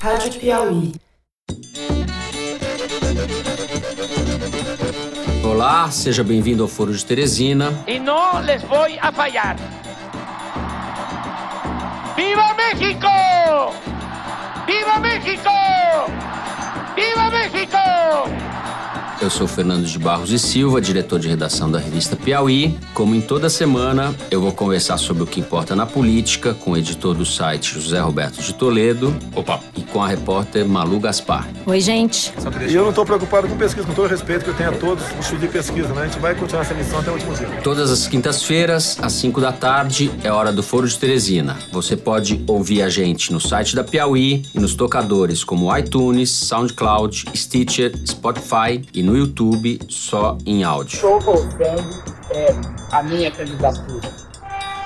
Rádio Piauí. Olá, seja bem-vindo ao Foro de Teresina. y no les voy a fallar. ¡Viva México! ¡Viva México! ¡Viva México! Eu sou Fernando de Barros e Silva, diretor de redação da revista Piauí. Como em toda semana, eu vou conversar sobre o que importa na política com o editor do site José Roberto de Toledo. Opa! E com a repórter Malu Gaspar. Oi, gente. E eu não estou preocupado com pesquisa, com todo o respeito que eu tenho a todos os tipos de pesquisa, né? A gente vai continuar essa missão até o último dia. Todas as quintas-feiras, às 5 da tarde, é hora do Foro de Teresina. Você pode ouvir a gente no site da Piauí e nos tocadores como iTunes, SoundCloud, Stitcher, Spotify e no YouTube só em áudio. Estou voltando é, a minha candidatura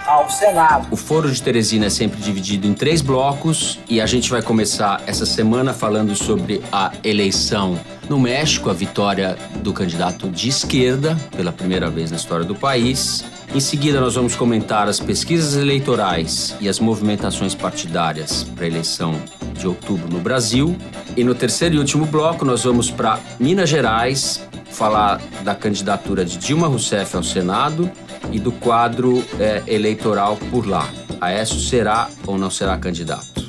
ao Senado. O Foro de Teresina é sempre dividido em três blocos e a gente vai começar essa semana falando sobre a eleição no México, a vitória do candidato de esquerda pela primeira vez na história do país. Em seguida, nós vamos comentar as pesquisas eleitorais e as movimentações partidárias para a eleição de outubro no Brasil. E no terceiro e último bloco, nós vamos para Minas Gerais falar da candidatura de Dilma Rousseff ao Senado e do quadro é, eleitoral por lá. Aécio será ou não será candidato?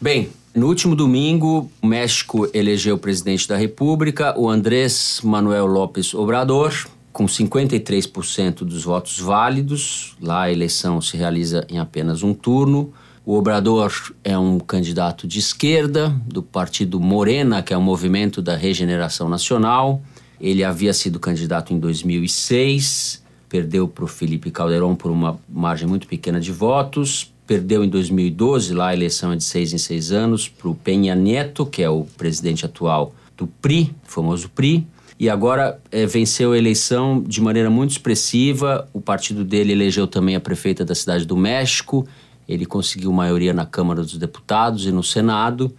Bem, no último domingo, o México elegeu o presidente da República, o Andrés Manuel López Obrador, com 53% dos votos válidos. Lá a eleição se realiza em apenas um turno. O Obrador é um candidato de esquerda, do partido Morena, que é um movimento da regeneração nacional. Ele havia sido candidato em 2006, perdeu para o Felipe Calderón por uma margem muito pequena de votos. Perdeu em 2012, lá a eleição é de seis em seis anos, para o Penha Neto, que é o presidente atual do PRI, famoso PRI e agora é, venceu a eleição de maneira muito expressiva. O partido dele elegeu também a prefeita da cidade do México. Ele conseguiu maioria na Câmara dos Deputados e no Senado.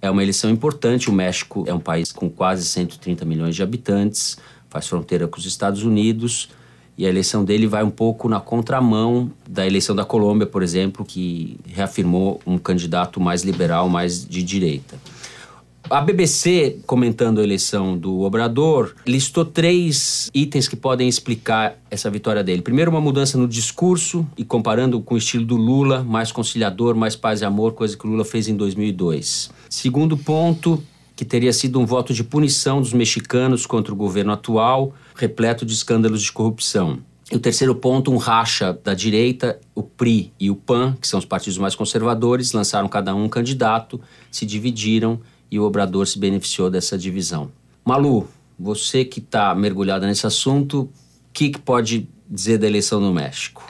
É uma eleição importante. O México é um país com quase 130 milhões de habitantes, faz fronteira com os Estados Unidos. E a eleição dele vai um pouco na contramão da eleição da Colômbia, por exemplo, que reafirmou um candidato mais liberal, mais de direita. A BBC, comentando a eleição do Obrador, listou três itens que podem explicar essa vitória dele. Primeiro, uma mudança no discurso e comparando com o estilo do Lula, mais conciliador, mais paz e amor, coisa que o Lula fez em 2002. Segundo ponto, que teria sido um voto de punição dos mexicanos contra o governo atual, repleto de escândalos de corrupção. E o terceiro ponto, um racha da direita, o PRI e o PAN, que são os partidos mais conservadores, lançaram cada um um candidato, se dividiram e o Obrador se beneficiou dessa divisão. Malu, você que está mergulhada nesse assunto, o que, que pode dizer da eleição no México?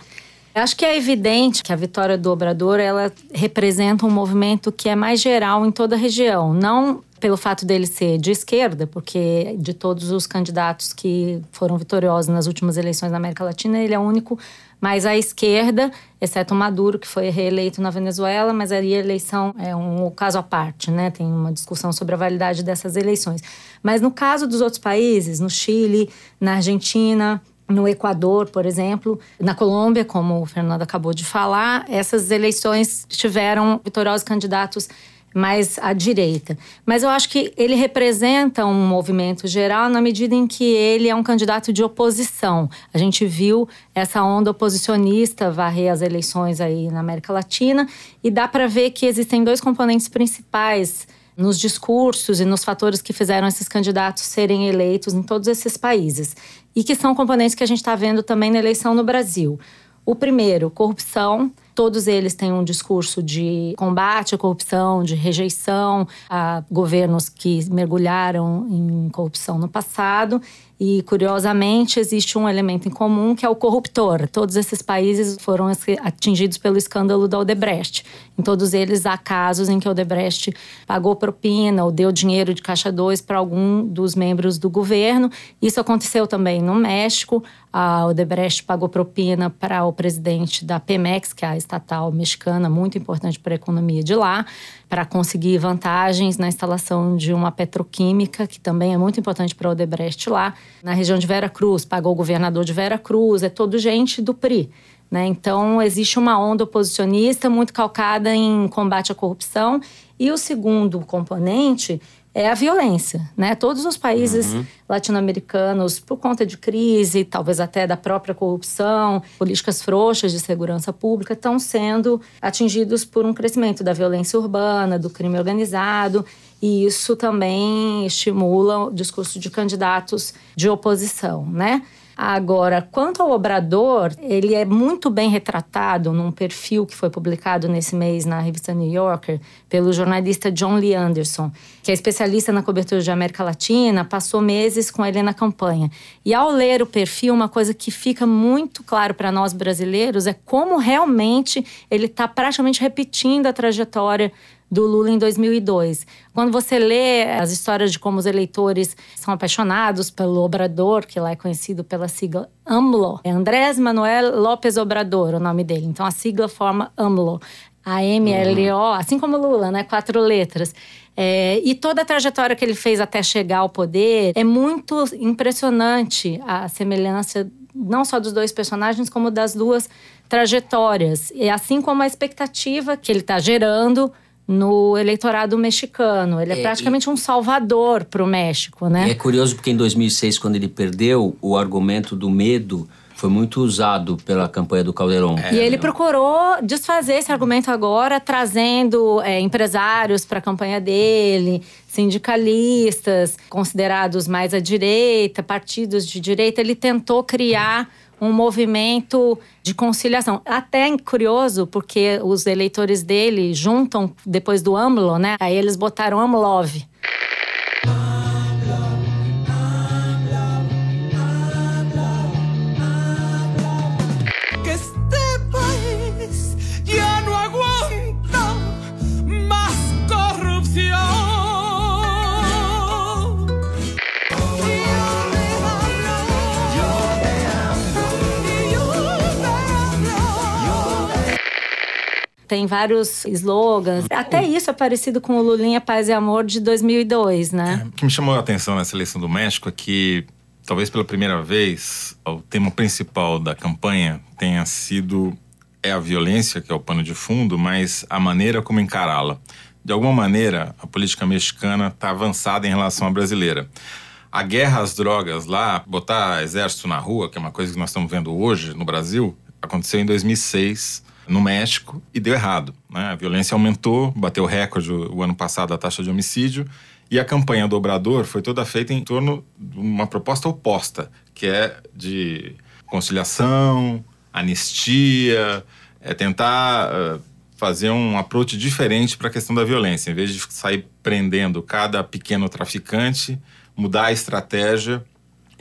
Acho que é evidente que a vitória do Obrador ela representa um movimento que é mais geral em toda a região, não pelo fato dele ser de esquerda, porque de todos os candidatos que foram vitoriosos nas últimas eleições na América Latina, ele é o único mais à esquerda, exceto Maduro, que foi reeleito na Venezuela, mas aí a eleição é um caso à parte, né? Tem uma discussão sobre a validade dessas eleições. Mas no caso dos outros países, no Chile, na Argentina, no Equador, por exemplo, na Colômbia, como o Fernando acabou de falar, essas eleições tiveram vitoriosos candidatos mais à direita. Mas eu acho que ele representa um movimento geral na medida em que ele é um candidato de oposição. A gente viu essa onda oposicionista varrer as eleições aí na América Latina e dá para ver que existem dois componentes principais nos discursos e nos fatores que fizeram esses candidatos serem eleitos em todos esses países e que são componentes que a gente está vendo também na eleição no Brasil. O primeiro, corrupção. Todos eles têm um discurso de combate à corrupção, de rejeição a governos que mergulharam em corrupção no passado. E, curiosamente, existe um elemento em comum que é o corruptor. Todos esses países foram atingidos pelo escândalo da Odebrecht. Em todos eles há casos em que a Odebrecht pagou propina ou deu dinheiro de caixa 2 para algum dos membros do governo. Isso aconteceu também no México. A Odebrecht pagou propina para o presidente da Pemex, que é a estatal mexicana, muito importante para a economia de lá, para conseguir vantagens na instalação de uma petroquímica, que também é muito importante para Odebrecht lá na região de Vera Cruz, pagou o governador de Vera Cruz, é todo gente do PRI. Né? Então, existe uma onda oposicionista muito calcada em combate à corrupção. E o segundo componente é a violência, né? Todos os países uhum. latino-americanos, por conta de crise, talvez até da própria corrupção, políticas frouxas de segurança pública, estão sendo atingidos por um crescimento da violência urbana, do crime organizado e isso também estimula o discurso de candidatos de oposição, né? Agora, quanto ao Obrador, ele é muito bem retratado num perfil que foi publicado nesse mês na revista New Yorker pelo jornalista John Lee Anderson, que é especialista na cobertura de América Latina, passou meses com ele na campanha. E ao ler o perfil, uma coisa que fica muito claro para nós brasileiros é como realmente ele está praticamente repetindo a trajetória do Lula em 2002. Quando você lê as histórias de como os eleitores são apaixonados pelo Obrador, que lá é conhecido pela sigla AMLO, é Andrés Manuel López Obrador o nome dele. Então a sigla forma AMLO. A-M-L-O, uhum. assim como Lula, né? Quatro letras. É, e toda a trajetória que ele fez até chegar ao poder é muito impressionante a semelhança não só dos dois personagens, como das duas trajetórias. E assim como a expectativa que ele está gerando no eleitorado mexicano. Ele é, é praticamente e... um salvador para o México, né? É curioso porque em 2006, quando ele perdeu, o argumento do medo foi muito usado pela campanha do Caldeirão. É, e ele procurou desfazer esse argumento agora, trazendo é, empresários para a campanha dele, sindicalistas considerados mais à direita, partidos de direita. Ele tentou criar um movimento de conciliação. Até curioso, porque os eleitores dele juntam depois do AMLO, né? Aí eles botaram AMLOV. Tem vários slogans. Até isso é parecido com o Lulinha Paz e Amor de 2002, né? É, o que me chamou a atenção nessa eleição do México é que, talvez pela primeira vez, o tema principal da campanha tenha sido é a violência, que é o pano de fundo, mas a maneira como encará-la. De alguma maneira, a política mexicana está avançada em relação à brasileira. A guerra às drogas lá, botar exército na rua, que é uma coisa que nós estamos vendo hoje no Brasil, aconteceu em 2006 no México e deu errado. Né? A violência aumentou, bateu recorde o, o ano passado a taxa de homicídio e a campanha do Obrador foi toda feita em torno de uma proposta oposta, que é de conciliação, anistia, é tentar uh, fazer um approach diferente para a questão da violência. Em vez de sair prendendo cada pequeno traficante, mudar a estratégia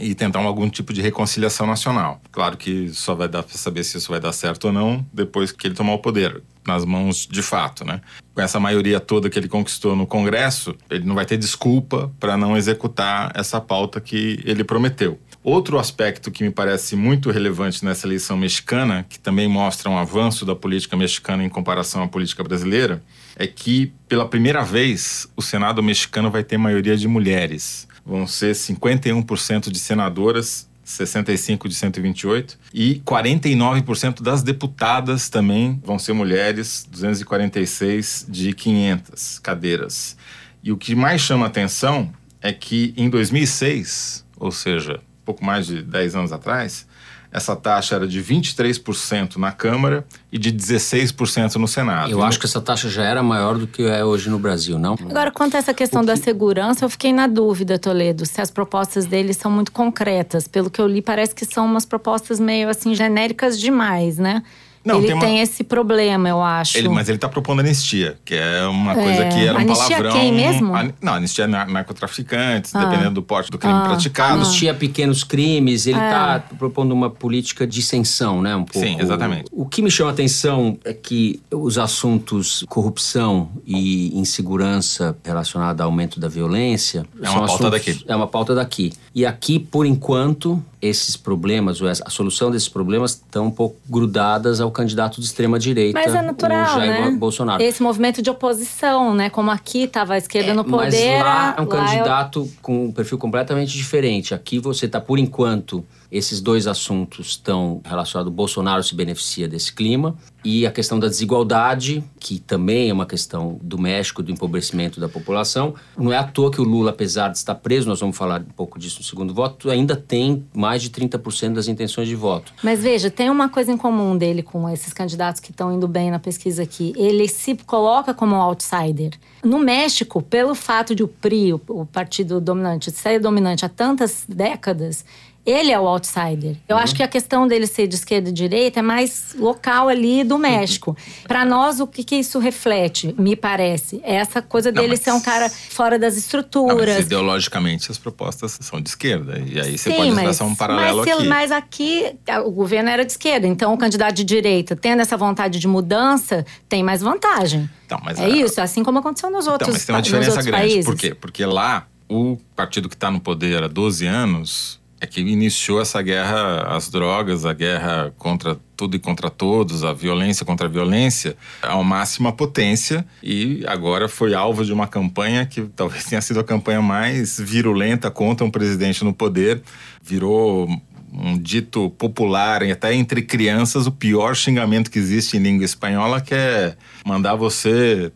e tentar algum tipo de reconciliação nacional. Claro que só vai dar para saber se isso vai dar certo ou não depois que ele tomar o poder nas mãos de fato, né? Com essa maioria toda que ele conquistou no Congresso, ele não vai ter desculpa para não executar essa pauta que ele prometeu. Outro aspecto que me parece muito relevante nessa eleição mexicana, que também mostra um avanço da política mexicana em comparação à política brasileira, é que pela primeira vez o Senado mexicano vai ter maioria de mulheres vão ser 51% de senadoras 65 de 128 e 49% das deputadas também vão ser mulheres, 246 de 500 cadeiras. E o que mais chama atenção é que em 2006, ou seja, pouco mais de 10 anos atrás, essa taxa era de 23% na Câmara e de 16% no Senado. Eu acho que essa taxa já era maior do que é hoje no Brasil, não? Agora, quanto a essa questão que... da segurança, eu fiquei na dúvida, Toledo, se as propostas dele são muito concretas. Pelo que eu li, parece que são umas propostas meio assim genéricas demais, né? Não, ele tem tem, uma- esse problema, eu acho. Ele, mas ele está propondo anistia, que é uma É, coisa que era um anistia palavrão. quem mesmo? Ani- Não, anistia na- narcotraficantes, Ah. dependendo do porte do crime Ah. praticado. Anistia pequenos crimes, ele É. está propondo uma política de isenção, né? Um pouco. Sim, exatamente. O que me chama a atenção é que os assuntos corrupção e insegurança relacionada ao aumento da violência É são uma pauta assuntos- daqui. É uma pauta daqui. E aqui, por enquanto, esses problemas, a solução desses problemas estão um pouco grudadas ao candidato de extrema direita, Mas é o natural, Jair né? Bolsonaro. Esse movimento de oposição, né? Como aqui estava a esquerda no Mas poder. lá é um lá eu- candidato com um perfil completamente diferente. Aqui você está, por enquanto, esses dois assuntos estão relacionados. Bolsonaro se beneficia desse clima e a questão da desigualdade, que também é uma questão do México, do empobrecimento da população. Não é à toa que o Lula, apesar de estar preso, nós vamos falar um pouco disso no segundo voto, ainda tem mais de 30% das intenções de voto. Mas veja, tem uma coisa em comum dele com esses candidatos que estão indo bem na pesquisa aqui. Ele se coloca como um outsider. No México, pelo fato de o PRI, o partido dominante, ser dominante há tantas décadas, ele é o outsider. Eu acho que a questão dele ser de esquerda e direita é mais local ali do México. Para nós, o que, que isso reflete, me parece? É essa coisa Não, dele mas- ser um cara fora das Não, estruturas. mas ideologicamente as propostas são de esquerda. E aí você Sim, pode mas, traçar um paralelo mas, aqui. Mas aqui o governo era de esquerda, então o candidato de direita, tendo essa vontade de mudança, tem mais vantagem. Então, mas é a- isso, assim como aconteceu nos outros, Então, mas tem uma diferença grande. países. Por quê? Porque lá, o partido que está no poder há 12 anos é que iniciou essa guerra às drogas, a guerra contra tudo e contra todos, a violência contra a violência, ao máxima potência. E agora foi alvo de uma campanha que talvez tenha sido a campanha mais virulenta contra um presidente no poder. Virou um dito popular, até entre crianças, o pior xingamento que existe em língua espanhola, que é mandar você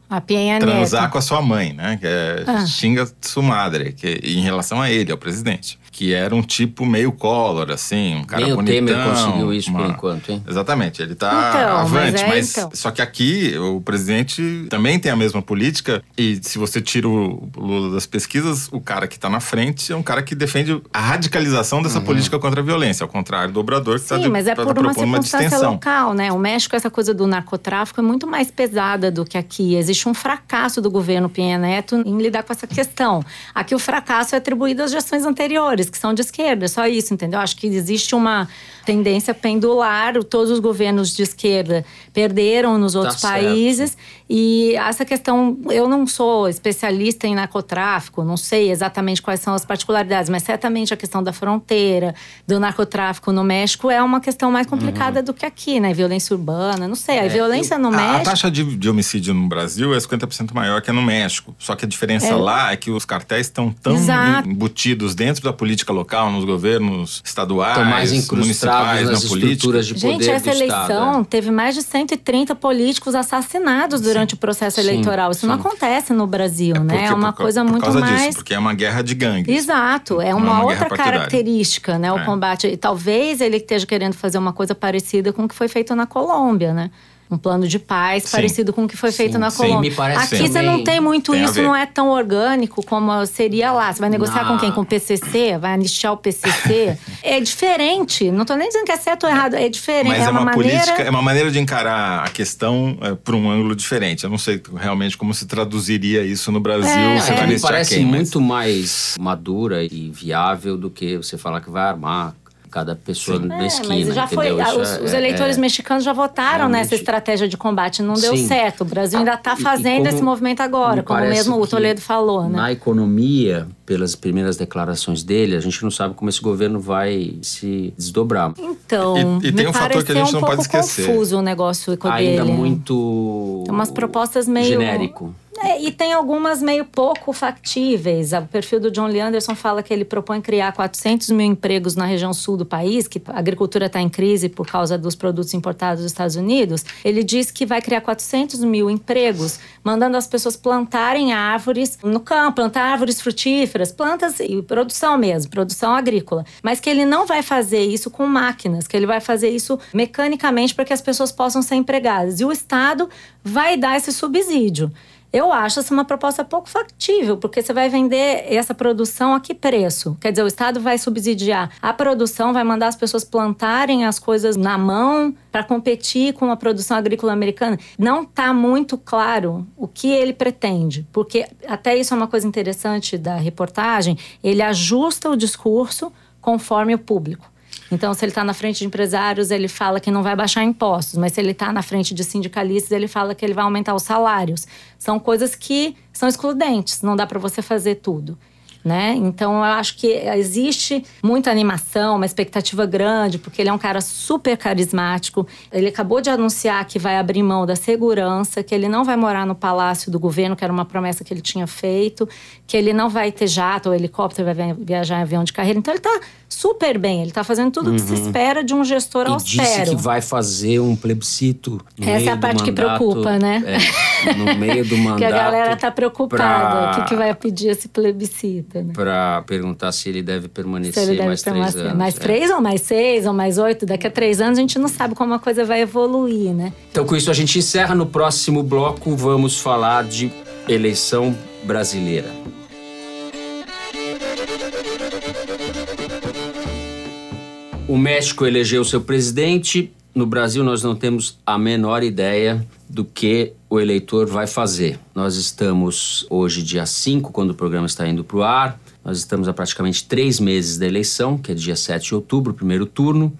transar com a sua mãe, né? Que é Ah. xinga sua madre, que em relação a ele, ao presidente, que era um tipo meio Collor, assim, um cara Nem o bonitão. Temer conseguiu isso por uma- enquanto, hein? Exatamente, ele tá Então, avante, mas mas, é, então. só que aqui o presidente também tem a mesma política e se você tira o Lula das pesquisas, o cara que tá na frente é um cara que defende a radicalização dessa Uhum. política contra a violência, ao contrário do Obrador que tá, Sim, de, mas é tá por uma propondo uma circunstância distensão. local, né? O México, essa coisa do narcotráfico é muito mais pesada do que aqui. Existe um fracasso do governo Penha Neto em lidar com essa questão. Aqui o fracasso é atribuído às gestões anteriores, que são de esquerda, só isso, entendeu? Acho que existe uma tendência pendular, todos os governos de esquerda perderam nos outros certo. países. E essa questão, eu não sou especialista em narcotráfico, não sei exatamente quais são as particularidades, mas certamente a questão da fronteira, do narcotráfico no México é uma questão mais complicada do que aqui, né? Violência urbana, não sei. A violência no A- A, México. taxa de, de homicídio no Brasil é 50% maior que no México. Só que a diferença É. lá é que os cartéis estão tão Exato. embutidos dentro da política local, nos governos estaduais, Estão mais incrustados municipais, nas na política. estruturas de poder Gente, essa do eleição Estado. é. teve mais de 130 políticos assassinados durante o processo Sim, eleitoral. Isso não sim. acontece no Brasil, né? Porque- É uma por, coisa por muito causa mais. disso, porque é uma guerra de gangues. Exato, é Não uma, é uma outra característica, né? O É. combate. E talvez ele esteja querendo fazer uma coisa parecida com o que foi feito na Colômbia, né? Um plano de paz Sim. parecido com o que foi feito Sim, na sim, Colômbia. me parece Aqui você não tem muito tem isso, não é tão orgânico como seria lá. Você vai negociar Na- com quem? Com o PCC? Vai anistiar o PCC? é diferente. Não tô nem dizendo que é certo ou errado. É diferente. Mas é, uma, uma, maneira. política, é uma maneira de encarar a questão é, por um ângulo diferente. Eu não sei realmente como se traduziria isso no Brasil. É, se é. me parece quem, mas- muito mais madura e viável do que você falar que vai armar cada pessoa na É, esquina, mas já foi. entendeu? Isso Os, os é- eleitores é- mexicanos já votaram realmente- nessa estratégia de combate, não deu Sim. certo. O Brasil ainda está E- e fazendo como esse movimento agora, me como mesmo o Toledo falou, né? Na economia, pelas primeiras declarações dele, a gente não sabe como esse governo vai se desdobrar. Então, E- e tem me um fator que a gente um não pode esquecer. confuso o negócio com Ainda dele. muito Tem umas propostas meio- genérico. É, e tem algumas meio pouco factíveis. O perfil do John Lee Anderson fala que ele propõe criar 400 mil empregos na região sul do país, que a agricultura está em crise por causa dos produtos importados dos Estados Unidos. Ele diz que vai criar 400 mil empregos, mandando as pessoas plantarem árvores no campo, plantar árvores frutíferas, plantas e produção mesmo, produção agrícola. Mas que ele não vai fazer isso com máquinas, que ele vai fazer isso mecanicamente para que as pessoas possam ser empregadas. E o Estado vai dar esse subsídio. Eu acho essa uma proposta pouco factível, porque você vai vender essa produção a que preço? Quer dizer, o Estado vai subsidiar a produção, vai mandar as pessoas plantarem as coisas na mão para competir com a produção agrícola americana. Não está muito claro o que ele pretende, porque até isso é uma coisa interessante da reportagem, ele ajusta o discurso conforme o público. Então, se ele está na frente de empresários, ele fala que não vai baixar impostos, mas se ele está na frente de sindicalistas, ele fala que ele vai aumentar os salários. São coisas que são excludentes, não dá para você fazer tudo né? Então eu acho que existe muita animação, uma expectativa grande, porque ele é um cara super carismático. Ele acabou de anunciar que vai abrir mão da segurança, que ele não vai morar no palácio do governo, que era uma promessa que ele tinha feito, que ele não vai ter jato ou helicóptero, vai viajar em avião de carreira. Então ele está super bem, ele está fazendo tudo o uhum. que se uhum. espera de um gestor e austero. disse que vai fazer um plebiscito. Essa é a parte mandato, que preocupa, né? É, no meio do mandato. que a galera está preocupada. Pra... O que, que vai pedir esse plebiscito? Né? Para perguntar se ele deve permanecer ele deve mais permanecer. três anos. Mais é. três ou mais seis ou mais oito? Daqui a três anos a gente não sabe como a coisa vai evoluir, né? Então com isso a gente encerra. No próximo bloco vamos falar de eleição brasileira. O México elegeu seu presidente. No Brasil, nós não temos a menor ideia do que o eleitor vai fazer. Nós estamos hoje, dia 5, quando o programa está indo para o ar. Nós estamos há praticamente três meses da eleição, que é dia 7 de outubro, primeiro turno.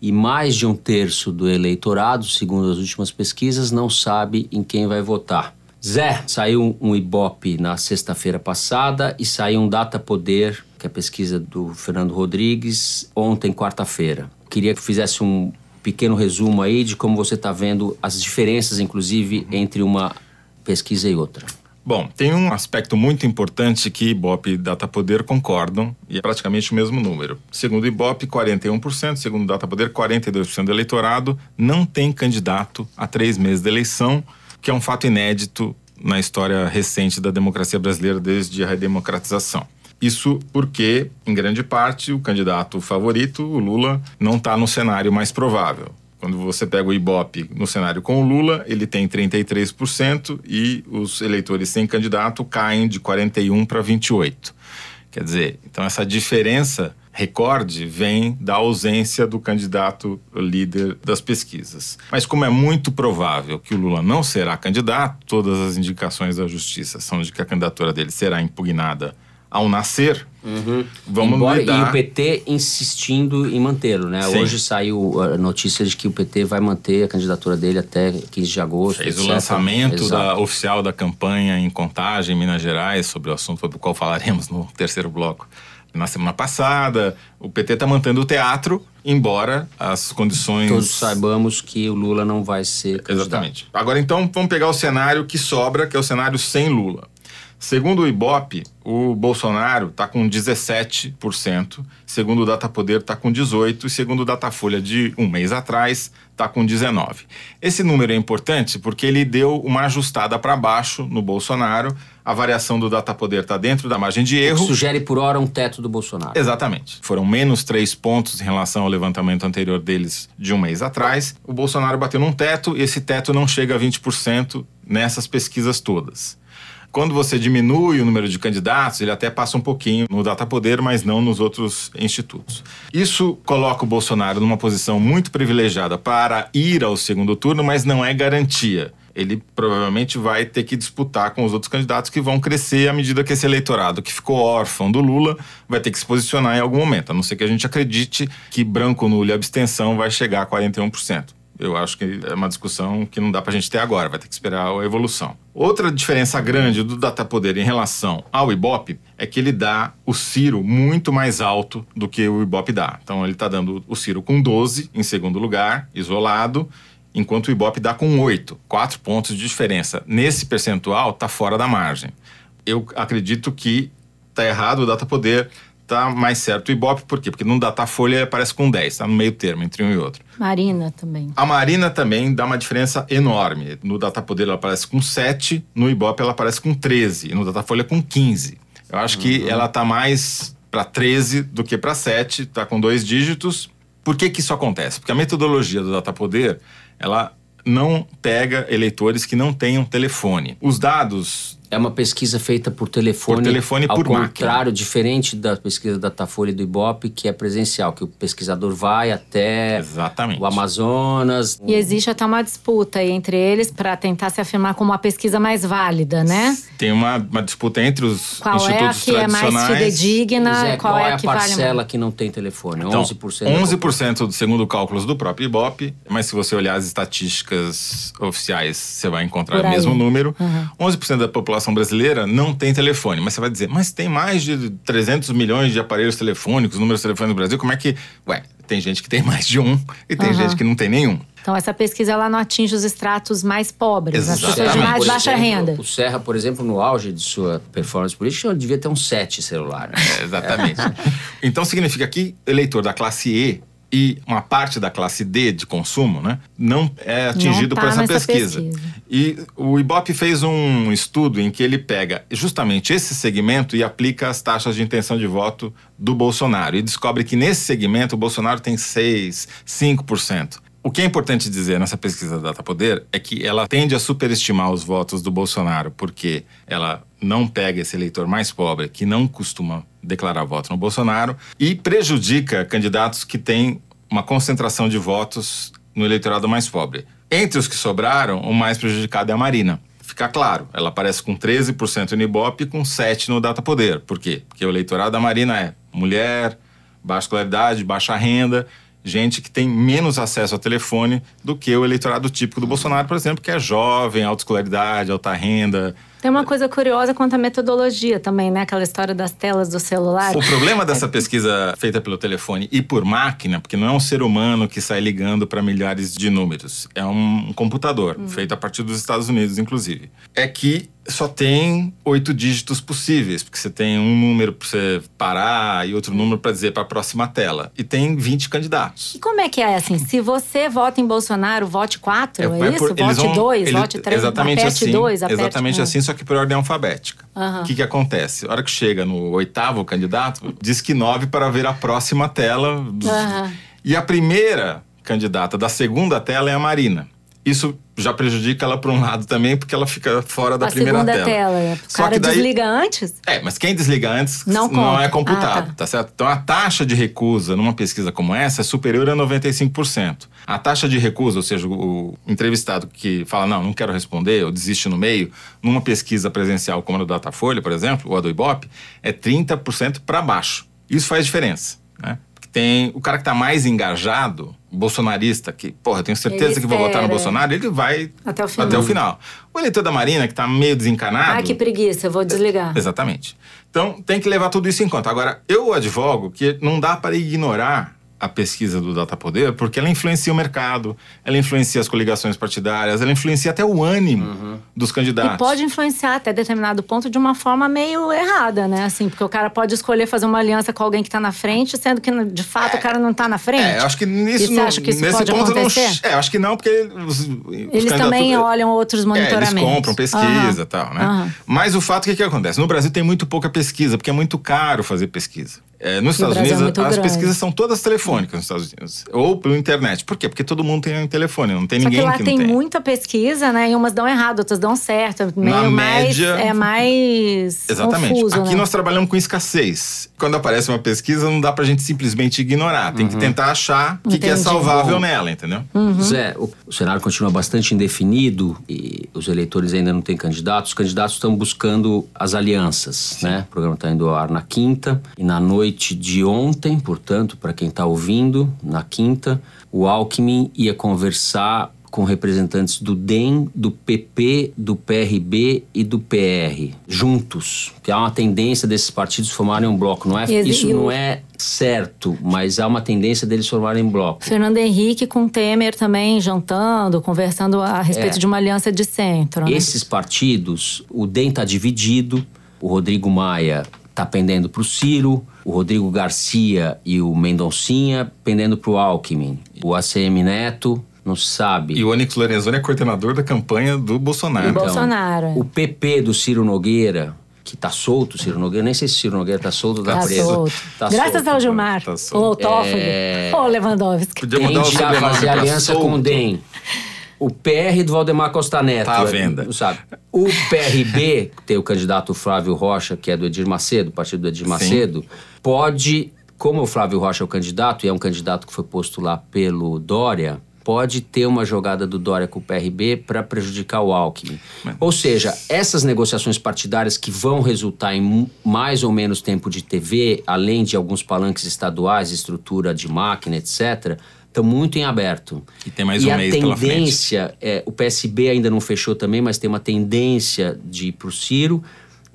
E mais de um terço do eleitorado, segundo as últimas pesquisas, não sabe em quem vai votar. Zé, saiu um Ibope na sexta-feira passada e saiu um Data Poder que é a pesquisa do Fernando Rodrigues, ontem, quarta-feira. Queria que fizesse um pequeno resumo aí de como você está vendo as diferenças, inclusive, entre uma pesquisa e outra. Bom, tem um aspecto muito importante que Ibope e Data Poder concordam, e é praticamente o mesmo número. Segundo Ibope, 41%, segundo Data Poder, 42% do eleitorado não tem candidato a três meses da eleição, que é um fato inédito na história recente da democracia brasileira desde a redemocratização. Isso porque, em grande parte, o candidato favorito, o Lula, não está no cenário mais provável. Quando você pega o Ibope no cenário com o Lula, ele tem 33% e os eleitores sem candidato caem de 41 para 28. Quer dizer, então essa diferença recorde vem da ausência do candidato líder das pesquisas. Mas como é muito provável que o Lula não será candidato, todas as indicações da justiça são de que a candidatura dele será impugnada ao nascer, uhum. vamos Embora, lidar... E o PT insistindo em mantê-lo, né? Sim. Hoje saiu a notícia de que o PT vai manter a candidatura dele até 15 de agosto. Fez etc. o lançamento da, oficial da campanha em Contagem, em Minas Gerais, sobre o assunto sobre o qual falaremos no terceiro bloco. Na semana passada, o PT está mantendo o teatro, embora as condições. Todos saibamos que o Lula não vai ser candidato. Exatamente. Agora, então, vamos pegar o cenário que sobra, que é o cenário sem Lula. Segundo o Ibope, o Bolsonaro está com 17%, segundo o Datapoder está com 18% e segundo o Datafolha de um mês atrás está com 19%. Esse número é importante porque ele deu uma ajustada para baixo no Bolsonaro. A variação do Datapoder está dentro da margem de erro. sugere por hora um teto do Bolsonaro. Exatamente. Foram menos três pontos em relação ao levantamento anterior deles de um mês atrás. O Bolsonaro bateu num teto e esse teto não chega a 20% nessas pesquisas todas. Quando você diminui o número de candidatos, ele até passa um pouquinho no Data Poder, mas não nos outros institutos. Isso coloca o Bolsonaro numa posição muito privilegiada para ir ao segundo turno, mas não é garantia ele provavelmente vai ter que disputar com os outros candidatos que vão crescer à medida que esse eleitorado que ficou órfão do Lula vai ter que se posicionar em algum momento, a não ser que a gente acredite que branco, nulo e abstenção vai chegar a 41% eu acho que é uma discussão que não dá para a gente ter agora, vai ter que esperar a evolução. Outra diferença grande do Data Poder em relação ao Ibope é que ele dá o Ciro muito mais alto do que o Ibope dá. Então ele está dando o Ciro com 12 em segundo lugar, isolado, enquanto o Ibope dá com 8, 4 pontos de diferença. Nesse percentual está fora da margem. Eu acredito que está errado o Data Poder tá mais certo o Ibope, por quê? Porque no Datafolha aparece com 10, tá no meio termo entre um e outro. Marina também. A Marina também dá uma diferença enorme. No Datapoder ela aparece com 7, no Ibope ela aparece com 13, e no Datafolha com 15. Eu acho uhum. que ela tá mais para 13 do que para 7, tá com dois dígitos. Por que que isso acontece? Porque a metodologia do Datapoder, ela não pega eleitores que não tenham telefone. Os dados É uma pesquisa feita por telefone. Por telefone ao por máquina. contrário, diferente da pesquisa da Datafolha e do Ibope, que é presencial, que o pesquisador vai até Exatamente. o Amazonas. E existe até uma disputa aí entre eles para tentar se afirmar como uma pesquisa mais válida, né? tem uma, uma disputa entre os Qual é a institutos que é mais tradicionais. fidedigna? Zé, qual, é a a que vale parcela mais? que não tem telefone? Então, 11%. da população. 11% segundo cálculos do próprio Ibope, mas se você olhar as estatísticas oficiais, você vai encontrar o mesmo número. 11% da população brasileira não tem telefone, mas você vai dizer, mas tem mais de 300 milhões de aparelhos telefônicos, números de telefone no Brasil, como é que... Ué, tem gente que tem mais de um e tem Aham. gente que não tem nenhum. Então, essa pesquisa ela não atinge os estratos mais pobres, as pessoas de Exatamente. mais por baixa exemplo, renda. O Serra, por exemplo, no auge de sua performance política, devia ter um 7 celular. né? É, exatamente. então significa que eleitor da classe E e uma parte da classe D de consumo, né, não é atingido tá por essa pesquisa. pesquisa. E o Ibope fez um estudo em que ele pega justamente esse segmento e aplica as taxas de intenção de voto do Bolsonaro e descobre que nesse segmento o Bolsonaro tem 6, 5%. O que é importante dizer nessa pesquisa da Data Poder é que ela tende a superestimar os votos do Bolsonaro, porque ela não pega esse eleitor mais pobre, que não costuma declarar voto no Bolsonaro, e prejudica candidatos que têm uma concentração de votos no eleitorado mais pobre. Entre os que sobraram, o mais prejudicado é a Marina. Fica claro, ela aparece com 13% no Ibope e com 7% no Data Poder. Por quê? Porque o eleitorado da Marina é mulher, baixa escolaridade, baixa renda, gente que tem menos acesso ao telefone do que o eleitorado típico do Bolsonaro, por exemplo, que é jovem, alta escolaridade, alta renda. Tem uma coisa curiosa quanto à metodologia também, né? Aquela história das telas do celular. O problema dessa pesquisa feita pelo telefone e por máquina, porque não é um ser humano que sai ligando para milhares de números, é um computador, feito a partir dos Estados Unidos, inclusive, é que só tem oito dígitos possíveis, porque você tem um número para você parar e outro número para dizer para a próxima tela. E tem 20 candidatos. E como é que é assim? Se você vota em Bolsonaro, vote 4, é, É, isso? por- vote vão- 2, eles- vote 3, exatamente aperte assim, 2, aperte Exatamente um. assim, só que por ordem alfabética. O que, que acontece? A hora que chega no oitavo candidato, diz que nove para ver a próxima tela. Aham. E a primeira candidata da segunda tela é a Marina. Isso já prejudica ela por um lado também, porque ela fica fora da A primeira tela. tela. é. O Só cara que daí- desliga antes? é, mas quem desliga antes Não não, é computado, Ah, tá. tá. certo? Então a taxa de recusa numa pesquisa como essa é superior a 95%. A taxa de recusa, ou seja, o entrevistado que fala, não, não quero responder, ou desiste no meio, numa pesquisa presencial como a do Datafolha, por exemplo, ou a do Ibope, é 30% para baixo. Isso faz diferença, né? Tem o cara que tá mais engajado, bolsonarista, que, porra, eu tenho certeza Ele que vou votar no espera. Bolsonaro, ele vai Até o final. Até o final. O eleitor da Marina, que tá meio desencanado. Ah, que preguiça, eu vou desligar. Exatamente. Então, tem que levar tudo isso em conta. Agora, eu advogo que não dá para ignorar a pesquisa do Data Poder, porque ela influencia o mercado, ela influencia as coligações partidárias, ela influencia até o ânimo dos candidatos. E pode influenciar até determinado ponto de uma forma meio errada, né? Assim, porque o cara pode escolher fazer uma aliança com alguém que tá na frente, sendo que de fato o cara não tá na frente. É, eu acho que nisso, E você não- acha que isso nesse pode ponto acontecer? não. É, eu acho que não, porque os, os Eles também olham outros É, monitoramentos. eles compram pesquisa e tal, né? Aham. Mas o fato, o que, que acontece? No Brasil tem muito pouca pesquisa, porque é muito caro fazer pesquisa. É, nos E Estados Brasil é Unidos, muito as grande. pesquisas são todas telefônicas nos Estados Unidos. Ou pela internet. Por quê? Porque todo mundo tem um telefone, não tem Só ninguém que lá que não tem tem. muita pesquisa, né? E umas dão errado, outras dão certo. Meio mais. média- É mais. Exatamente. Confuso, Aqui né? nós trabalhamos com escassez. Quando aparece uma pesquisa, não dá pra gente simplesmente ignorar. Tem que tentar achar o que, que é salvável nela, entendeu? Uhum. Zé, o, o cenário continua bastante indefinido e os eleitores ainda não têm candidatos. Os candidatos estão buscando as alianças, né? O programa está indo ao ar na quinta e na noite de ontem, portanto, para quem está ouvindo, na quinta, o Alckmin ia conversar com representantes do DEM, do PP, do PRB e do PR, juntos. Que há uma tendência desses partidos formarem um bloco. Não é, E- isso e o- não é certo, mas há uma tendência deles formarem um bloco. Fernando Henrique com Temer também jantando, conversando a respeito É. de uma aliança de centro. né? Esses partidos, o DEM está dividido, o Rodrigo Maia está pendendo para o Ciro, o Rodrigo Garcia e o Mendoncinha pendendo para o Alckmin. O ACM Neto, não sabe. E o Onyx Lorenzoni é coordenador da campanha do Bolsonaro. Do Bolsonaro, é. O PP do Ciro Nogueira, que tá solto, o Ciro Nogueira, nem sei se o Ciro Nogueira tá solto ou tá, Tá preso. solto. Tá Graças solto. ao Gilmar. tá solto. ou Toffoli. É. Ou Lewandowski. Podia mudar o Tende a sobrenome fazer aliança solto. com o DEM. O PR do Valdemar Costa Neto. Tá à venda. Sabe? O PRB, tem o candidato Flávio Rocha, que é do Edir Macedo, partido do Edir Macedo, pode, como o Flávio Rocha é o candidato, e é um candidato que foi posto lá pelo Dória, pode ter uma jogada do Dória com o PRB para prejudicar o Alckmin. Ou seja, essas negociações partidárias que vão resultar em mais ou menos tempo de TV, além de alguns palanques estaduais, estrutura de máquina, etc., estão muito em aberto. E tem mais e um a mês pela frente. tendência, é, o PSB ainda não fechou também, mas tem uma tendência de ir para o Ciro.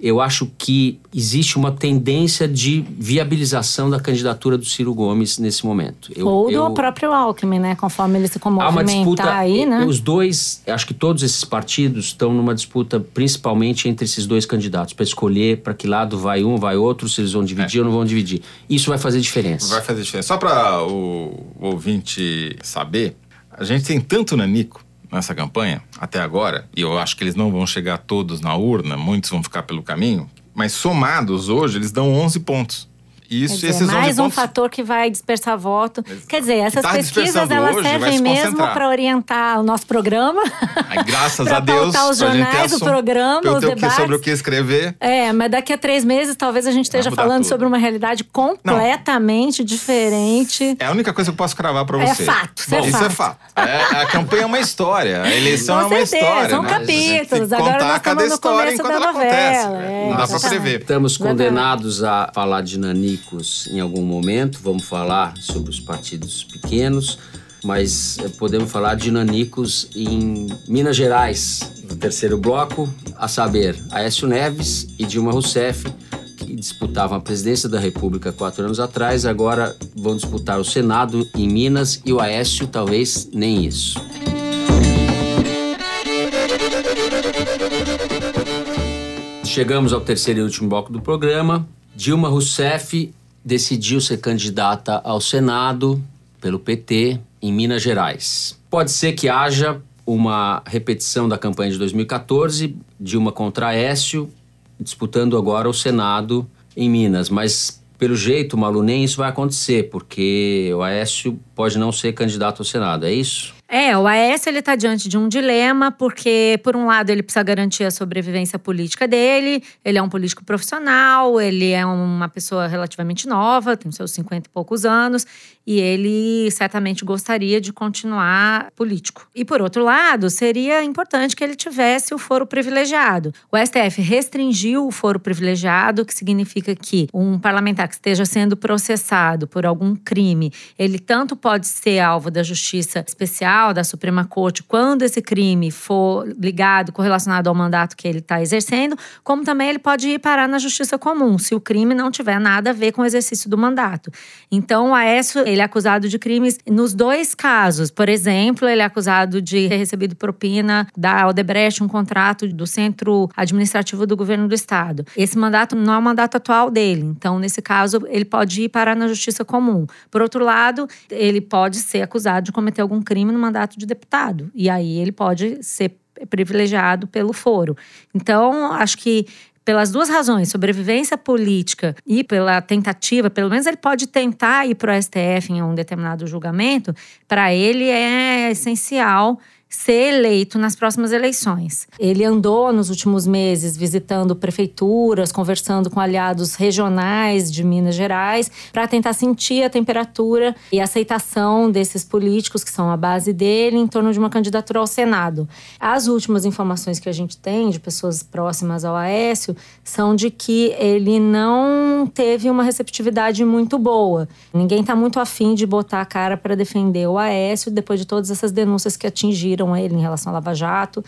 Eu acho que existe uma tendência de viabilização da candidatura do Ciro Gomes nesse momento. Eu, Ou do eu- próprio Alckmin, né? Conforme ele se Há uma disputa. aí, né? Os dois, acho que todos esses partidos estão numa disputa, principalmente entre esses dois candidatos, para escolher para que lado vai um, vai outro, se eles vão dividir ou não vão dividir. Isso vai fazer diferença. Vai fazer diferença. Só para o, o ouvinte saber, a gente tem tanto nanico nessa campanha, até agora, e eu acho que eles não vão chegar todos na urna, muitos vão ficar pelo caminho, mas somados hoje, eles dão 11 pontos. Isso, dizer, esses 11 mais um pontos... fator que vai dispersar voto. Quer dizer, essas tá pesquisas elas hoje, servem se mesmo para orientar o nosso programa. Ai, graças a Deus, os jornais, o programa, os debates. sobre o que escrever. É, mas daqui a três meses talvez a gente esteja falando tudo. sobre uma realidade completamente diferente. É a única coisa que eu posso cravar pra É você. fato, isso é Isso é fato. É, a campanha é uma história, a eleição Com é uma certeza, história. são né? capítulos. Agora nós cada estamos no história começo da ela acontece. novela, é, Não dá pra exatamente. prever. Estamos condenados a falar de nanicos em algum momento. Vamos falar sobre os partidos pequenos, mas eh, podemos falar de nanicos em Minas Gerais, no terceiro bloco, a saber, Aécio Neves e Dilma Rousseff, que disputavam a presidência da República quatro anos atrás, agora vão disputar o Senado em Minas e o Aécio talvez nem isso. Chegamos ao terceiro e último bloco do programa. Dilma Rousseff decidiu ser candidata ao Senado pelo PT em Minas Gerais. Pode ser que haja uma repetição da campanha de 2014, Dilma contra Aécio, disputando agora o Senado em Minas, mas pelo jeito, Malu, nem isso vai acontecer, porque o Aécio pode não ser candidato ao Senado, é isso? É, o Aécio ele está diante de um dilema, porque, por um lado, ele precisa garantir a sobrevivência política dele, ele é um político profissional, ele é uma pessoa relativamente nova, tem seus 50 e poucos anos, e ele certamente gostaria de continuar político. E, por outro lado, seria importante que ele tivesse o foro privilegiado. O STF restringiu o foro privilegiado, que significa que um parlamentar que esteja sendo processado por algum crime, ele tanto pode ser alvo da justiça especial da Suprema Corte quando esse crime for ligado, correlacionado ao mandato que ele está exercendo, como também ele pode ir parar na justiça comum, se o crime não tiver nada a ver com o exercício do mandato. Então, o Aécio, ele é acusado de crimes nos dois casos. Por exemplo, ele é acusado de ter recebido propina da Odebrecht, um contrato do Centro Administrativo do Governo do Estado. Esse mandato não é o mandato atual dele. Então, nesse caso, ele pode ir parar na justiça comum. Por outro lado, ele pode ser acusado de cometer algum crime no mandato de deputado. E aí ele pode ser privilegiado pelo foro. Então, acho que pelas duas razões, sobrevivência política e pela tentativa, pelo menos ele pode tentar ir para o STF em um determinado julgamento, para ele é essencial ser eleito nas próximas eleições. Ele andou nos últimos meses visitando prefeituras, conversando com aliados regionais de Minas Gerais, para tentar sentir a temperatura e a aceitação desses políticos que são a base dele em torno de uma candidatura ao Senado. As últimas informações que a gente tem de pessoas próximas ao Aécio são de que ele não teve uma receptividade muito boa. Ninguém está muito afim de botar a cara para defender o Aécio depois de todas essas denúncias que atingiram ele em relação à Lava Jato.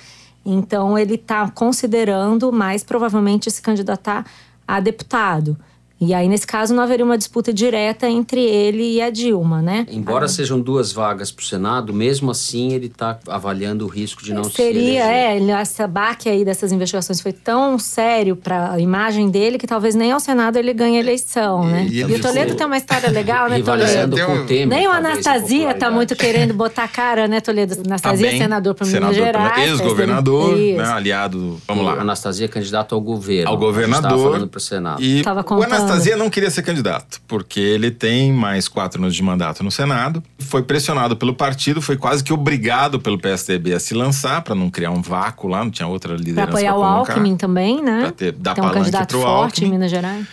Então, ele está considerando mais provavelmente se candidatar a deputado. E aí, nesse caso, não haveria uma disputa direta entre ele e a Dilma, né? Embora sejam duas vagas para o Senado, mesmo assim ele está avaliando o risco de não se Seria, eleger. é, essa baque aí dessas investigações foi tão sério para a imagem dele que talvez nem ao Senado ele ganhe a eleição, né? E E, o Toledo ficou tem uma história legal, né, Toledo? Com o Temer. Nem o Anastasia tá popularidade. muito querendo botar a cara, né, Toledo? Anastasia Tá senador para Minas Gerais. Ex-governador, né, aliado. Vamos lá. Anastasia é candidato ao governo. Ao governador. falando para o Senado. E Tava contando. Anastasia não queria ser candidato, porque ele tem mais quatro anos de mandato no Senado. Foi pressionado pelo partido, foi quase que obrigado pelo PSDB a se lançar para não criar um vácuo lá, não tinha outra liderança. apoiar pra o. Alckmin também, né? Pra ter- dar Tem um candidato forte Alckmin. em Minas Gerais.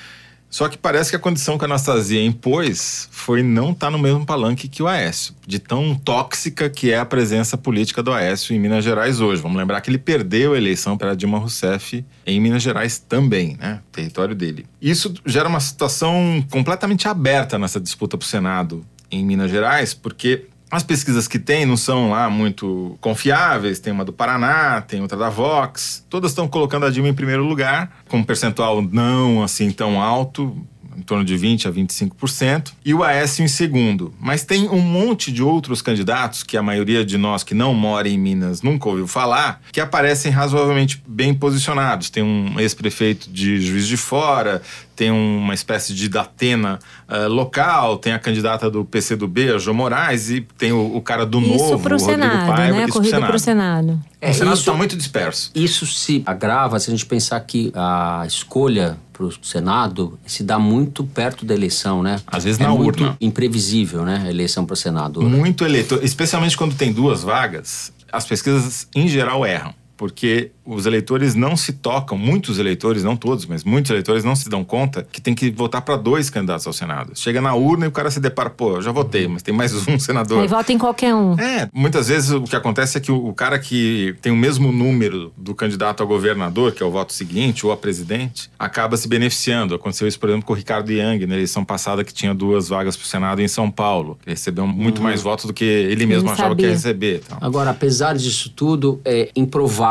Só que parece que a condição que a Anastasia impôs foi não estar no mesmo palanque que o Aécio, de tão tóxica que é a presença política do Aécio em Minas Gerais hoje. Vamos lembrar que ele perdeu a eleição para Dilma Rousseff em Minas Gerais também, né? Território dele. Isso gera uma situação completamente aberta nessa disputa para o Senado em Minas Gerais, porque as pesquisas que tem não são lá muito confiáveis. Tem uma do Paraná, tem outra da Vox. Todas estão colocando a Dilma em primeiro lugar, com um percentual não assim tão alto, em torno de 20 a 25%, e o Aécio em segundo. Mas tem um monte de outros candidatos que a maioria de nós que não mora em Minas nunca ouviu falar, que aparecem razoavelmente bem posicionados. Tem um ex-prefeito de Juiz de Fora, tem uma espécie de Datena eh, local, tem a candidata do PCdoB, a Jo Moraes, e tem o, o cara do Isso Novo, pro o Rodrigo Senado, Paiva, né? isso pro Corrida Senado. pro Senado. É, o Senado está muito disperso. Isso se agrava se a gente pensar que a escolha para o Senado se dá muito perto da eleição, né? Às vezes é na urna. imprevisível, né? A eleição para o Senado. Muito eleitor, especialmente quando tem duas vagas, as pesquisas em geral erram. Porque os eleitores não se tocam, muitos eleitores, não todos, mas muitos eleitores não se dão conta que tem que votar para dois candidatos ao Senado. Chega na urna e o cara se depara, pô, eu já votei, mas tem mais um senador. Aí vota em qualquer um. É, muitas vezes o que acontece é que o, o cara que tem o mesmo número do candidato a governador, que é o voto seguinte, ou a presidente, acaba se beneficiando. Aconteceu isso, por exemplo, com o Ricardo Young, na eleição passada, que tinha duas vagas para o Senado em São Paulo. que recebeu muito mais votos do que ele mesmo Ele achava que ia sabia. receber. Então. Agora, apesar disso tudo, é improvável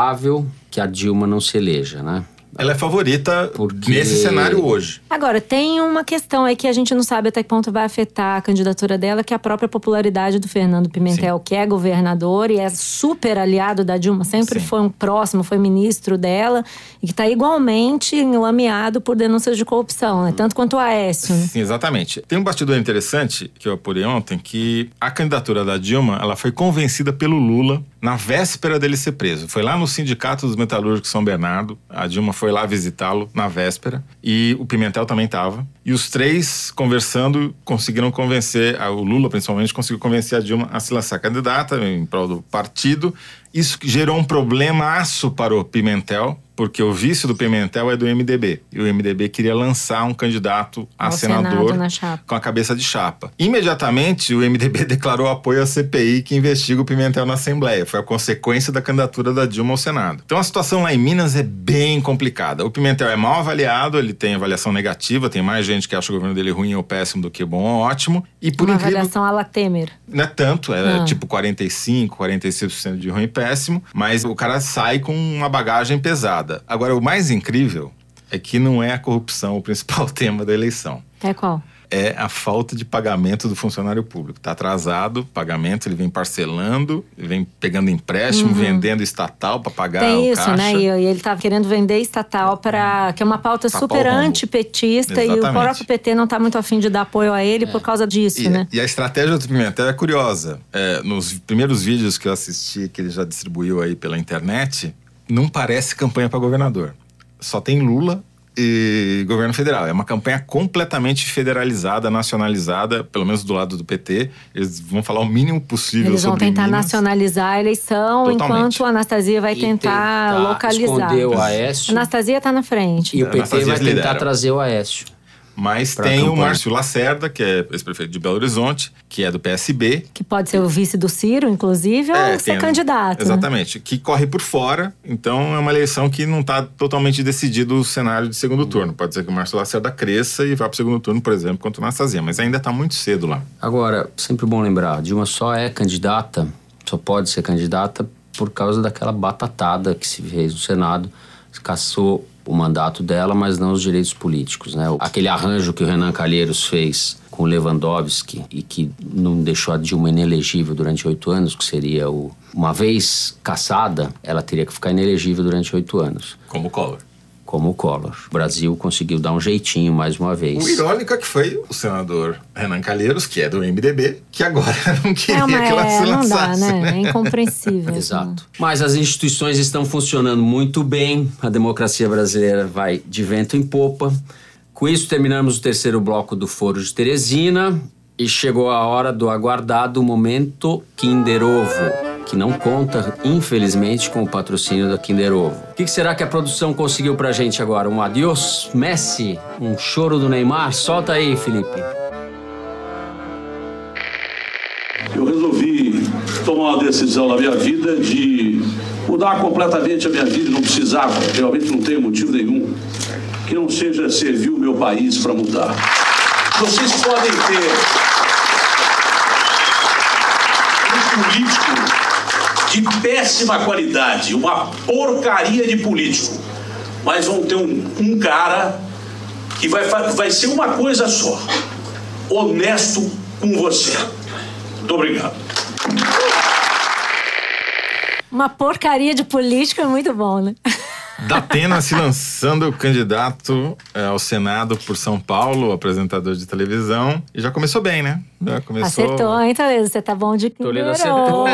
que a Dilma não se eleja, né? Ela é favorita Porque- nesse cenário hoje. Agora, tem uma questão aí que a gente não sabe até que ponto vai afetar a candidatura dela, que é a própria popularidade do Fernando Pimentel, que é governador e é super aliado da Dilma, sempre Sim. foi um próximo, foi ministro dela, e que está igualmente enlameado por denúncias de corrupção, né? tanto quanto o Aécio. Né? Sim, exatamente. Tem um bastidor interessante que eu apurei ontem, que a candidatura da Dilma, ela foi convencida pelo Lula na véspera dele ser preso. Foi lá no Sindicato dos Metalúrgicos São Bernardo, a Dilma foi lá visitá-lo na véspera e o Pimentel também estava. E os três, conversando, conseguiram convencer, o Lula principalmente, conseguiu convencer a Dilma a se lançar candidata em prol do partido. Isso gerou um problemaço para o Pimentel, porque o vice do Pimentel é do MDB. E o MDB queria lançar um candidato a Ao senador com a cabeça de chapa. Imediatamente, o MDB declarou apoio à CPI que investiga o Pimentel na Assembleia. Foi a consequência da candidatura da Dilma ao Senado. Então a situação lá em Minas é bem complicada. O Pimentel é mal avaliado, ele tem avaliação negativa, tem mais gente que acha o governo dele ruim ou péssimo do que bom ou ótimo. E por uma incrível avaliação à la Temer. não é tanto, é Ah. tipo 45, 46% de ruim e péssimo, mas o cara sai com uma bagagem pesada. Agora, o mais incrível é que não é a corrupção o principal tema da eleição. É qual? É a falta de pagamento do funcionário público. Está atrasado o pagamento, ele vem parcelando, vem pegando empréstimo, vendendo estatal para pagar Uhum. Tem o isso, caixa. né? E, e ele estava querendo vender estatal para. que é uma pauta Tapar super antipetista e o próprio PT não está muito afim de dar apoio a ele por causa disso, E, né? e a estratégia do Pimentel é curiosa. É, nos primeiros vídeos que eu assisti, que ele já distribuiu aí pela internet, não parece campanha para governador. Só tem Lula e governo federal. É uma campanha completamente federalizada, nacionalizada, pelo menos do lado do PT. Eles vão falar o mínimo possível Eles vão sobre tentar Minas. nacionalizar a eleição, Totalmente. enquanto a Anastasia vai tentar, tentar localizar. esconder o Aécio. Anastasia está na frente. E o PT Anastasia vai tentar lidera. trazer o Aécio. Mas Pra tem o. Márcio Lacerda, que é ex-prefeito de Belo Horizonte, que é do PSB, Que pode ser o vice do Ciro, inclusive, ou É, ser tem- candidato. né? Exatamente. Que corre por fora. Então é uma eleição que não está totalmente decidido o cenário de segundo turno. Pode ser que o Márcio Lacerda cresça e vá para o segundo turno, por exemplo, contra o Anastasia. Mas ainda está muito cedo lá. Agora, sempre bom lembrar, Dilma só é candidata, só pode ser candidata por causa daquela batatada que se fez no Senado, se caçou o mandato dela, mas não os direitos políticos, né? Aquele arranjo que o Renan Calheiros fez com Lewandowski e que não deixou a Dilma inelegível durante oito anos, que seria o... Uma vez caçada, ela teria que ficar inelegível durante oito anos, Como Collor. Como o Collor. O Brasil conseguiu dar um jeitinho mais uma vez. O irônico é que foi o senador Renan Calheiros, que é do MDB, que agora não queria É uma, que ela é, se não dá, lançasse. né? É incompreensível. Exato. Mas as instituições estão funcionando muito bem, a democracia brasileira vai de vento em popa, Com isso, terminamos o terceiro bloco do Foro de Teresina e chegou a hora do aguardado momento Kinder Ovo, que não conta, infelizmente, com o patrocínio da Kinder Ovo. O que será que a produção conseguiu pra gente agora? Um adiós, Messi? Um choro do Neymar? Solta aí, Felipe. Eu resolvi tomar uma decisão na minha vida de mudar completamente a minha vida, não precisava, realmente não tenho motivo nenhum que não seja servir o meu país para mudar. Vocês podem ter um político de péssima qualidade, uma porcaria de político, mas vão ter um, um cara que vai, vai ser uma coisa só: honesto com você. Muito obrigado. Uma porcaria de político é muito bom, né? Datena se lançando candidato é, ao Senado por São Paulo, apresentador de televisão. E já começou bem, né? Já começou. Acertou, hein, Toledo? Você tá bom de Toledo acertou.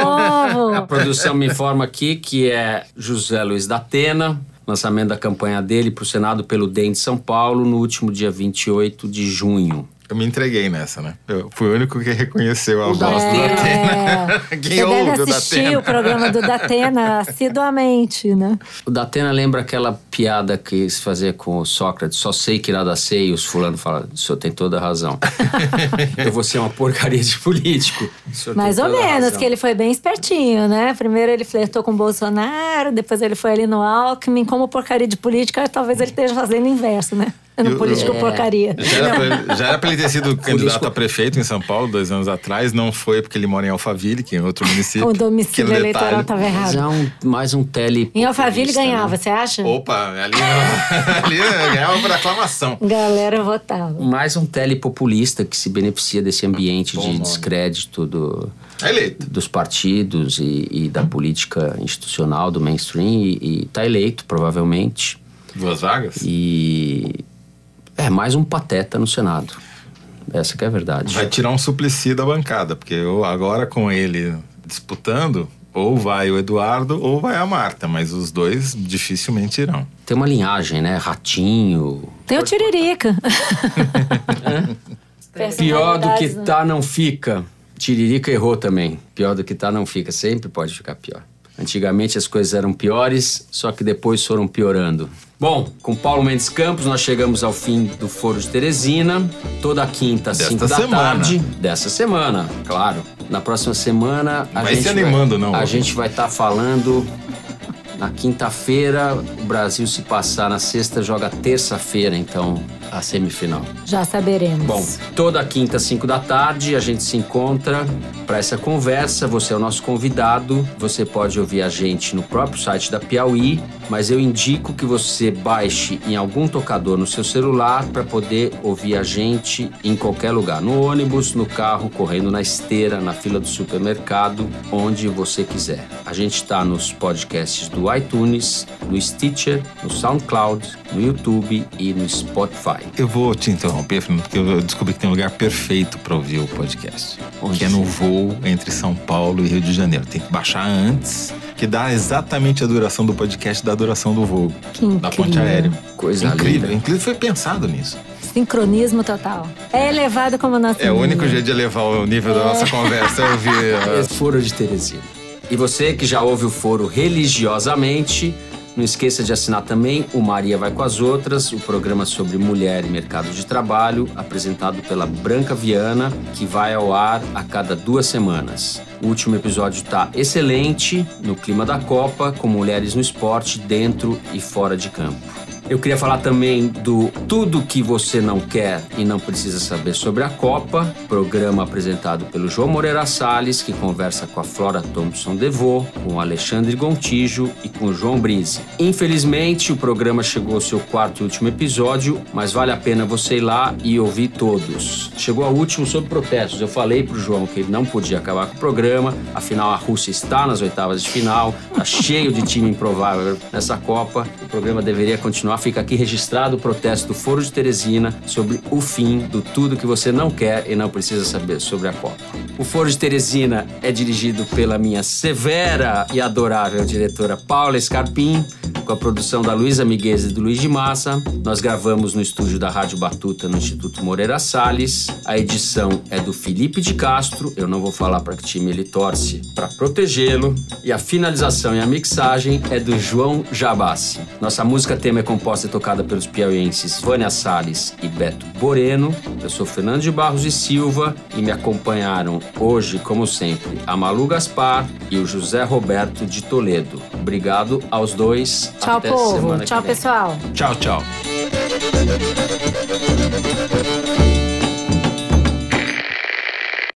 A produção me informa aqui que é José Luiz da Atena, lançamento da campanha dele para o Senado pelo DEM de São Paulo no último dia 28 de junho. Eu me entreguei nessa, né? Eu fui o único que reconheceu a O voz do Datena. Quem Você ouve deve o assistir Datena? o programa do Datena assiduamente, né? O Datena lembra aquela piada que se fazia com o Sócrates, só sei que nada sei, e os fulano falam, o senhor tem toda a razão. Eu vou ser uma porcaria de político. O Mais ou menos, razão. que ele foi bem espertinho, né? Primeiro ele flertou com o Bolsonaro, depois ele foi ali no Alckmin. Como porcaria de política, talvez ele esteja fazendo o inverso, né? No Eu- político É. porcaria. Já era, pra, já era pra ele ter sido candidato a prefeito em São Paulo dois anos atrás. Não foi porque ele mora em Alphaville, que é outro município. O domicílio Aquele eleitoral detalhe. tava Mas errado. é um, mais um tele. Em Alphaville populista, ganhava, né? você acha? Opa, ali, ali ganhava por aclamação. Galera votava. Mais um telepopulista que se beneficia desse ambiente Bom de nome. descrédito do, É eleito. dos partidos e, e da política institucional, do mainstream, e, e tá eleito, provavelmente. Duas vagas? E é mais um pateta no Senado. Essa que é a verdade. Vai tirar um suplici da bancada, porque eu, agora com ele disputando, ou vai o Eduardo ou vai a Marta, mas os dois dificilmente irão. Tem uma linhagem, né? Ratinho. Tem o Tiririca. Pior do que né? tá, não fica. Tiririca errou também. Pior do que tá, não fica. Sempre pode ficar pior. Antigamente as coisas eram piores, só que depois foram piorando. Bom, com Paulo Mendes Campos nós chegamos ao fim do Foro de Teresina. Toda quinta, às Desta 5 da semana. tarde. Dessa semana, claro. Na próxima semana a Vai gente se animando, não, A gente vai estar falando na quinta-feira, o Brasil se passar na sexta joga terça-feira, então a semifinal. Já saberemos. Bom, toda quinta, 5 da tarde, a gente se encontra para essa conversa. Você é o nosso convidado. Você pode ouvir a gente no próprio site da Piauí, mas eu indico que você baixe em algum tocador no seu celular para poder ouvir a gente em qualquer lugar. No ônibus, no carro, correndo na esteira, na fila do supermercado, onde você quiser. A gente está nos podcasts do iTunes, no Stitcher, no SoundCloud, no YouTube e no Spotify. Eu vou te interromper, porque eu descobri que tem um lugar perfeito para ouvir o podcast. Onde que é no voo entre São Paulo e Rio de Janeiro. Tem que baixar antes, que dá exatamente a duração do podcast da duração do voo. Que Da ponte incrível. aérea. Coisa incrível. linda. Inclusive foi pensado nisso. Sincronismo total. É elevado como nosso É o único jeito de elevar o nível da nossa conversa. é ouvir. É Foro de Teresina. E você que já ouve o foro religiosamente, não esqueça de assinar também o Maria Vai com as Outras, o programa sobre mulher e mercado de trabalho, apresentado pela Branca Viana, que vai ao ar a cada duas semanas. O último episódio está excelente, no clima da Copa, com mulheres no esporte, dentro e fora de campo. Eu queria falar também do Tudo que você não quer e não precisa saber sobre a Copa, programa apresentado pelo João Moreira Salles, que conversa com a Flora Thompson Devô, com Alexandre Gontijo e com João Brise. Infelizmente, o programa chegou ao seu quarto e último episódio, mas vale a pena você ir lá e ouvir todos. Chegou ao último sobre protestos. Eu falei pro João que ele não podia acabar com o programa, afinal a Rússia está nas oitavas de final, tá cheio de time improvável nessa Copa. O programa deveria continuar. Fica aqui registrado o protesto do Foro de Teresina sobre o fim do tudo que você não quer e não precisa saber sobre a Copa. O Foro de Teresina é dirigido pela minha severa e adorável diretora Paula Scarpim. Com a produção da Luísa Miguez e do Luiz de Massa. Nós gravamos no estúdio da Rádio Batuta, no Instituto Moreira Salles. A edição é do Felipe de Castro. Eu não vou falar para que time ele torce para protegê-lo. E a finalização e a mixagem é do João Jabassi. Nossa música tema é composta e tocada pelos piauienses Vânia Salles e Beto Boreno. Eu sou Fernando de Barros e Silva e me acompanharam hoje, como sempre, a Malu Gaspar e o José Roberto de Toledo. Obrigado aos dois. Tchau, Até povo. Tchau, pessoal. Tchau, tchau.